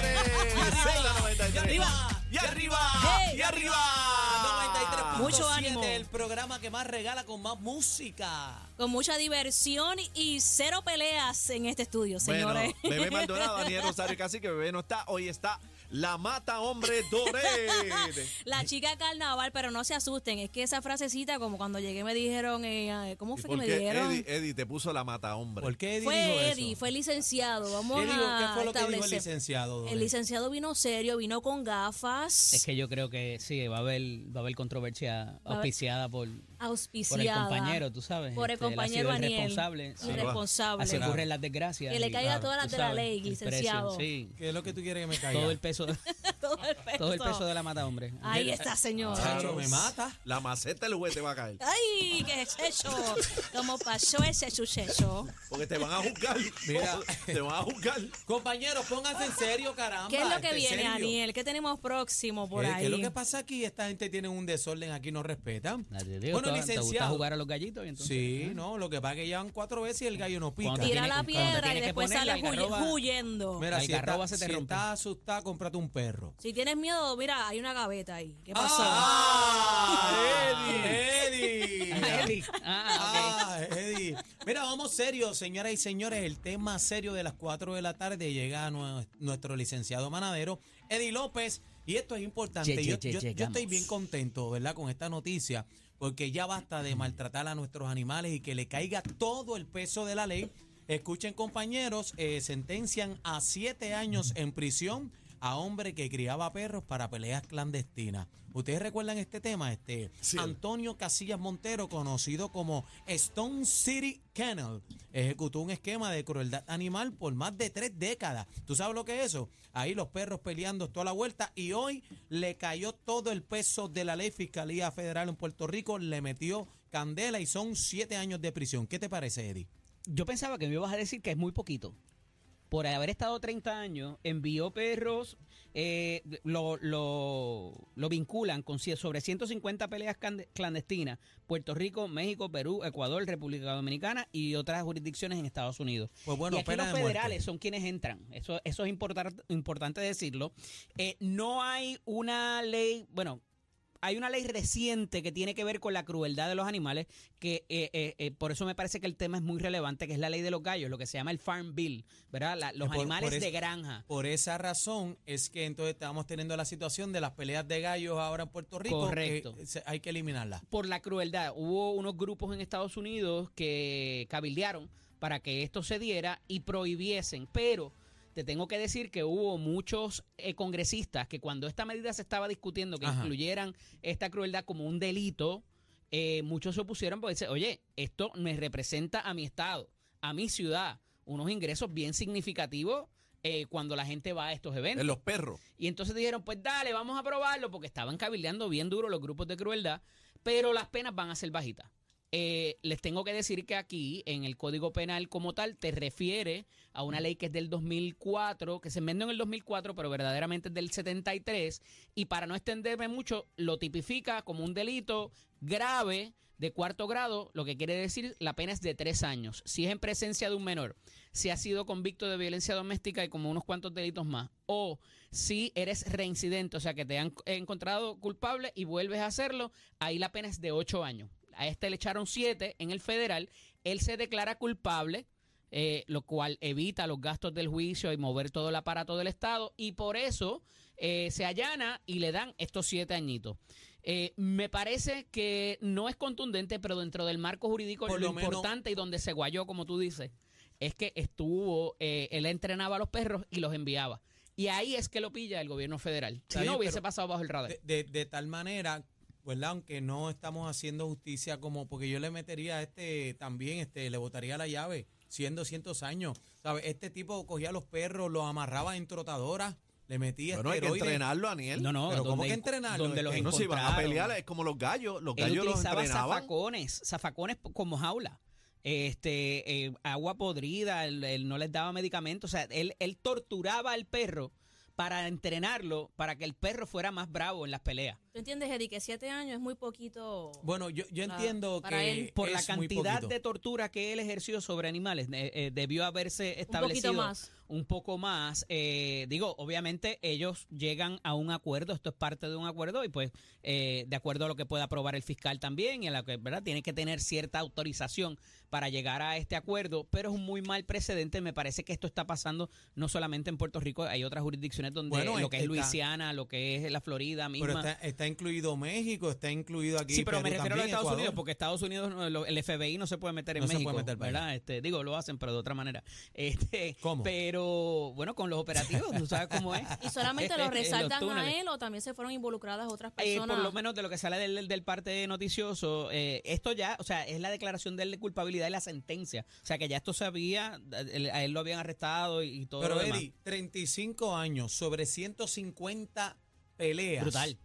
señores. Z93. Y arriba. Y arriba. Y arriba. 93.7, Mucho ánimo. El programa que más regala con más música. Con mucha diversión y cero peleas en este estudio, señores. Bueno, Bebé Maldonado, Daniel Rosario Casi, que Bebé no está. Hoy está la mata hombre Doré. La chica carnaval, pero no se asusten, es que esa frasecita, como cuando llegué me dijeron, eh, ¿cómo fue que me dijeron? Eddie, Eddie te puso la mata hombre. ¿Por qué Eddie dijo Fue eso? Eddie, fue licenciado. Vamos ¿Qué, dijo- a qué fue lo que dijo el licenciado? Doré? El licenciado vino serio, vino con gafas, Es que yo creo que sí, va a haber, va a haber controversia auspiciada por, por el compañero, tú sabes. Por el Este, él ha compañero Aniel. responsable. sí. Irresponsable. Así ocurren las desgracias. Que le caiga claro, todas las de la ley, precio, licenciado. sí. ¿Qué es lo que tú quieres que me caiga? Todo el peso, todo el peso. todo el peso de la mata, hombre. Ahí está, señor. Chacho, me mata. La maceta del juez te va a caer. Ay, qué es eso. ¿Cómo pasó ese suceso? Porque te van a juzgar. Mira. te van a juzgar. Compañeros, pónganse en serio, caramba. ¿Qué es lo este, que en viene, serio. Aniel? ¿Qué tenemos próximo por ¿Qué, ahí? qué es lo que pasa aquí? Esta gente tiene un desorden aquí, no respetan. Ah, digo, Bueno, ¿te- ¿Te gusta licenciado. jugar a los gallitos? Entonces, Sí, no, lo que pasa es que llevan cuatro veces y el gallo no pica. Tira tiene- la piedra y después sale huyendo. Mira, La si, está, se te si rompe. estás asustada, cómprate un perro. Si tienes miedo, mira, hay una gaveta ahí. ¿Qué pasó? ¡Ah! ¡Eddie! ¡Eddie! Eddie. Ah, Ah, Eddie. Mira, vamos serios, señoras y señores. El tema serio de las 4 de la tarde llega nue- nuestro licenciado manadero, Eddie López. Y esto es importante. Ye- ye- yo, ye- yo- yo llegamos. estoy bien contento, ¿verdad? Con esta noticia, porque ya basta de maltratar a nuestros animales y que le caiga todo el peso de la ley. Escuchen, compañeros, eh, sentencian a siete años en prisión a hombre que criaba perros para peleas clandestinas. ¿Ustedes recuerdan este tema? Este Sí. Antonio Casillas Montero, conocido como Stone City Kennel, ejecutó un esquema de crueldad animal por más de tres décadas. ¿Tú sabes lo que es eso? Ahí los perros peleando toda la vuelta y hoy le cayó todo el peso de la ley Fiscalía Federal en Puerto Rico, le metió candela y son siete años de prisión. ¿Qué te parece, Eddie? Yo pensaba que me ibas a decir que es muy poquito. Por haber estado 30 años, envió perros, eh, lo, lo, lo vinculan con sobre 150 peleas clandestinas, Puerto Rico, México, Perú, Ecuador, República Dominicana y otras jurisdicciones en Estados Unidos. Pues bueno, y aquí pena los muerte. federales son quienes entran. Eso, eso es importar- importante decirlo. Eh, no hay una ley, bueno, hay una ley reciente que tiene que ver con la crueldad de los animales, que eh, eh, eh, por eso me parece que el tema es muy relevante, que es la ley de los gallos, lo que se llama el Farm Bill, ¿verdad? La- los Por- animales por de granja. Por esa razón es que entonces estamos teniendo la situación de las peleas de gallos ahora en Puerto Rico. Correcto. que se- hay que eliminarlas. Por la crueldad. Hubo unos grupos en Estados Unidos que cabildearon para que esto se diera y prohibiesen, pero te tengo que decir que hubo muchos eh, congresistas que cuando esta medida se estaba discutiendo, que Ajá. incluyeran esta crueldad como un delito, eh, muchos se opusieron porque dicen, oye, esto me representa a mi estado, a mi ciudad, unos ingresos bien significativos eh, cuando la gente va a estos eventos. En los perros. Y entonces dijeron, pues dale, vamos a probarlo, porque estaban cabildeando bien duro los grupos de crueldad, pero las penas van a ser bajitas. Eh, les tengo que decir que aquí, en el Código Penal como tal, te refiere a una ley que es del 2004, que se enmendó en el 2004, pero verdaderamente es del 73, y para no extenderme mucho, lo tipifica como un delito grave de cuarto grado, lo que quiere decir la pena es de tres años. Si es en presencia de un menor, si ha sido convicto de violencia doméstica y como unos cuantos delitos más, o si eres reincidente, o sea que te han encontrado culpable y vuelves a hacerlo, ahí la pena es de ocho años. A este le echaron siete en el federal, él se declara culpable, eh, lo cual evita los gastos del juicio y mover todo el aparato del Estado, y por eso eh, se allana y le dan estos siete añitos. Eh, me parece que no es contundente, pero dentro del marco jurídico Por lo, importante y donde se guayó, como tú dices, es que estuvo, eh, él entrenaba a los perros y los enviaba. Y ahí es que lo pilla el gobierno federal. Si no, hubiese pasado bajo el radar. De, de- de tal manera, ¿verdad? Aunque no estamos haciendo justicia como, porque yo le metería a este también, este, le botaría la llave, siendo cientos años. ¿Sabes? Este tipo cogía a los perros, los amarraba en trotadoras, le metía Bueno, hay que entrenarlo, Aniel. no, no, pero ¿cómo que entrenarlo? Donde los No, si van a pelear es como los gallos. Los Él gallos los utilizaba entrenaban. zafacones, zafacones como jaula. Este, eh, agua podrida, él, él no les daba medicamentos. O sea, él, él torturaba al perro para entrenarlo, para que el perro fuera más bravo en las peleas. ¿Tú entiendes, Eddie, que siete años es muy poquito? Bueno, yo, yo Para- entiendo para que él. Por la es cantidad de tortura que él ejerció sobre animales, eh, eh, debió haberse establecido más. un poco más. Eh, digo, obviamente ellos llegan a un acuerdo, esto es parte de un acuerdo y pues eh, de acuerdo a lo que pueda aprobar el fiscal también y a lo que, ¿verdad? Tiene que tener cierta autorización para llegar a este acuerdo, pero es un muy mal precedente. Me parece que esto está pasando no solamente en Puerto Rico, hay otras jurisdicciones donde Bueno, lo que es Luisiana, lo que es la Florida misma. Pero está, está incluido México, está incluido aquí. Sí, pero me refiero a los Estados Ecuador. Unidos, porque Estados Unidos, el FBI no se puede meter en No se México, puede meter ¿verdad? Este, digo, lo hacen, pero de otra manera. Este, ¿Cómo? Pero, bueno, con los operativos, tú sabes cómo es. ¿Y solamente En lo los resaltan a él o también se fueron involucradas otras Eh, personas? por lo menos de lo que sale del, del parte noticioso, eh, esto ya, o sea, es la declaración de él de culpabilidad y la sentencia. O sea, que ya esto se había, a él lo habían arrestado y, y todo Pero lo demás. Eddie, 35 años sobre 150 peleas. Brutal.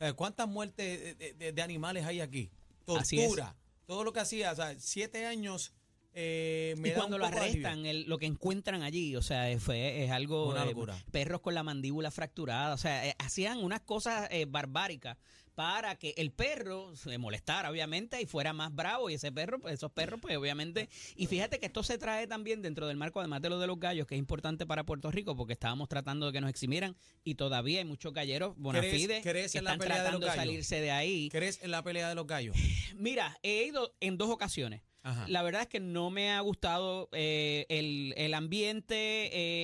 Eh, ¿Cuántas muertes de, de- de animales hay aquí? Tortura. Todo lo que hacía, o sea, siete años eh, me y da cuando un lo poco arrestan, el- lo que encuentran allí, o sea, eh, fue es algo Una eh, locura. perros con la mandíbula fracturada, o sea, eh, hacían unas cosas barbáricas para que el perro se molestara, obviamente, y fuera más bravo. Y ese perro, pues esos perros, pues obviamente. Y fíjate que esto se trae también dentro del marco, además de lo de los gallos, que es importante para Puerto Rico, porque estábamos tratando de que nos eximieran y todavía hay muchos galleros bona ¿Crees- fide crees que en la están pelea de tratando los de gallos? salirse de ahí. ¿Crees en la pelea de los gallos? Mira, he ido en dos ocasiones. Ajá. La verdad es que no me ha gustado eh, el, el ambiente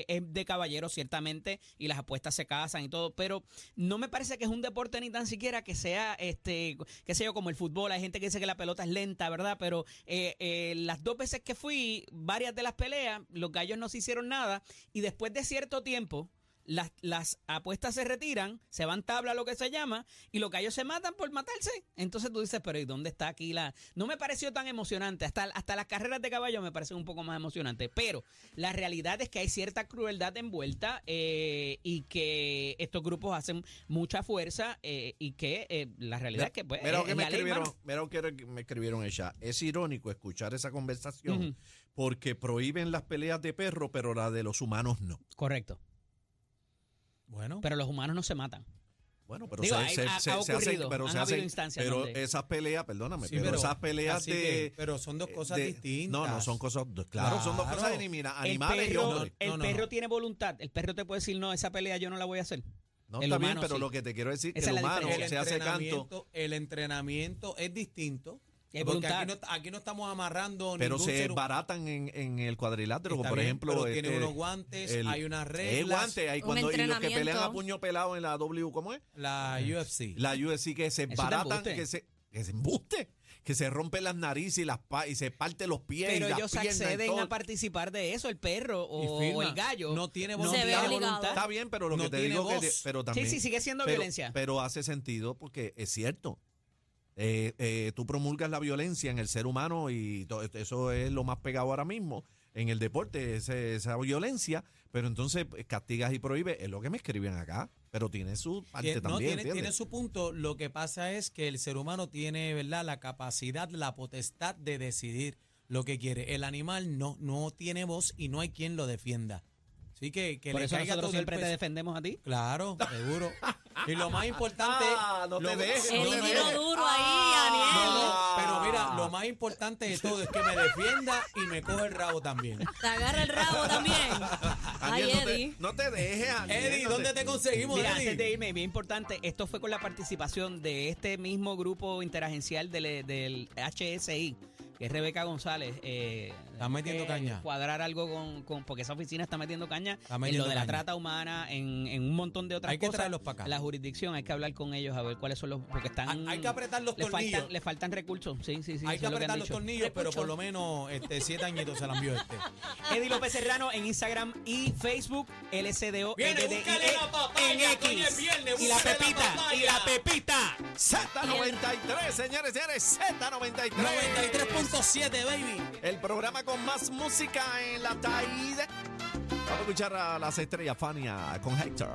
eh, es de caballeros, ciertamente, y las apuestas se casan y todo, pero no me parece que es un deporte ni tan siquiera que sea, este, qué sé yo, como el fútbol. Hay gente que dice que la pelota es lenta, ¿verdad? Pero eh, eh, las dos veces que fui, varias de las peleas, los gallos no se hicieron nada, y después de cierto tiempo, las, las apuestas se retiran, se van tabla, lo que se llama, y los gallos se matan por matarse. Entonces tú dices, pero ¿y dónde está aquí la...? No me pareció tan emocionante. Hasta, hasta las carreras de caballo me parecen un poco más emocionantes. Pero la realidad es que hay cierta crueldad envuelta eh, y que estos grupos hacen mucha fuerza eh, y que eh, la realidad es que... Pues, Mira es- que es me escribieron, mira lo que me escribieron ella. Es irónico escuchar esa conversación porque prohíben las peleas de perro, pero la de los humanos no. Correcto. Bueno, Pero los humanos no se matan. Bueno, pero Digo, se, hay- se- ha- se- ha se hacen, pero se hacen, pero donde- esas peleas, perdóname, Sí, pero, pero esas peleas de, que- pero son dos cosas de- distintas. No, no son cosas, claro, son dos cosas de mira, El animales y perro, hombres. el No, no, perro no. tiene voluntad. El perro te puede decir, no, esa pelea yo no la voy a hacer. No el está bien, humano pero sí. lo que te quiero decir es que el humano el se hace canto. el entrenamiento es distinto. Es porque aquí no, aquí no estamos amarrando Pero ningún se baratan en, en el cuadrilátero, Está por bien, ejemplo. pero este, unos guantes, el- hay unas Es reglas. guante, hay Un cuando, y los que pelean a puño pelado en la W, ¿cómo es? La UFC. La UFC que se Eso es baratan, que se, que se embuste, que se rompen las narices y, las pa- y se parte los pies Pero y las ellos y acceden a participar de eso, el perro o, el gallo. No tiene Se voluntad. tiene. Está bien, pero lo No que te tiene digo que... voz. Pero también, Sí, sí, sigue siendo pero- violencia. Pero hace sentido porque es cierto. Eh, eh, tú promulgas la violencia en el ser humano y to- eso es lo más pegado ahora mismo en el deporte, ese- esa violencia, pero entonces pues, castigas y prohíbes, es lo que me escriben acá, pero tiene su parte no, también, tiene, su punto. Lo que pasa es que el ser humano tiene, ¿verdad?, la capacidad, la potestad de decidir lo que quiere. El animal no, no tiene voz y no hay quien lo defienda. Así que, que Por le eso caiga nosotros todo el siempre te defendemos a ti. Claro, seguro. Y lo más importante. Ah, no te dejes, El no te dejes. duro ahí, Aniel. no, pero mira, lo más importante de todo es que me defienda y me coge el rabo también. Te agarra el rabo también. Ay, Aniel, no te- Eddie. No te dejes, Aniel, Eddie, no ¿dónde te conseguimos, Mira, Eddie? antes de irme, bien importante, esto fue con la participación de este mismo grupo interagencial del, del HSI, que es Rebeca González. Eh, Está metiendo caña. Cuadrar algo con, con- porque esa oficina está metiendo caña Está en lo de la trata humana, en, en un montón de otras Hay que cosas. traerlos pa' acá. La jurisdicción, hay que hablar con ellos a ver cuáles son los, porque están... Hay- que apretar los tornillos. Faltan, le faltan recursos, sí, sí, sí. Hay que apretar los dicho. tornillos, pero por lo menos este, siete añitos se la envió este. Eddie López Serrano en Instagram y Facebook, LSDO, Viene, LDIE, búscale la papaya, en X. viernes, y la la pepita, papaya. y la pepita. Z93, señores, señores, Z93. 93.7, baby. El programa con más música en la TAID. Vamos a escuchar a las estrellas Fania con Hector.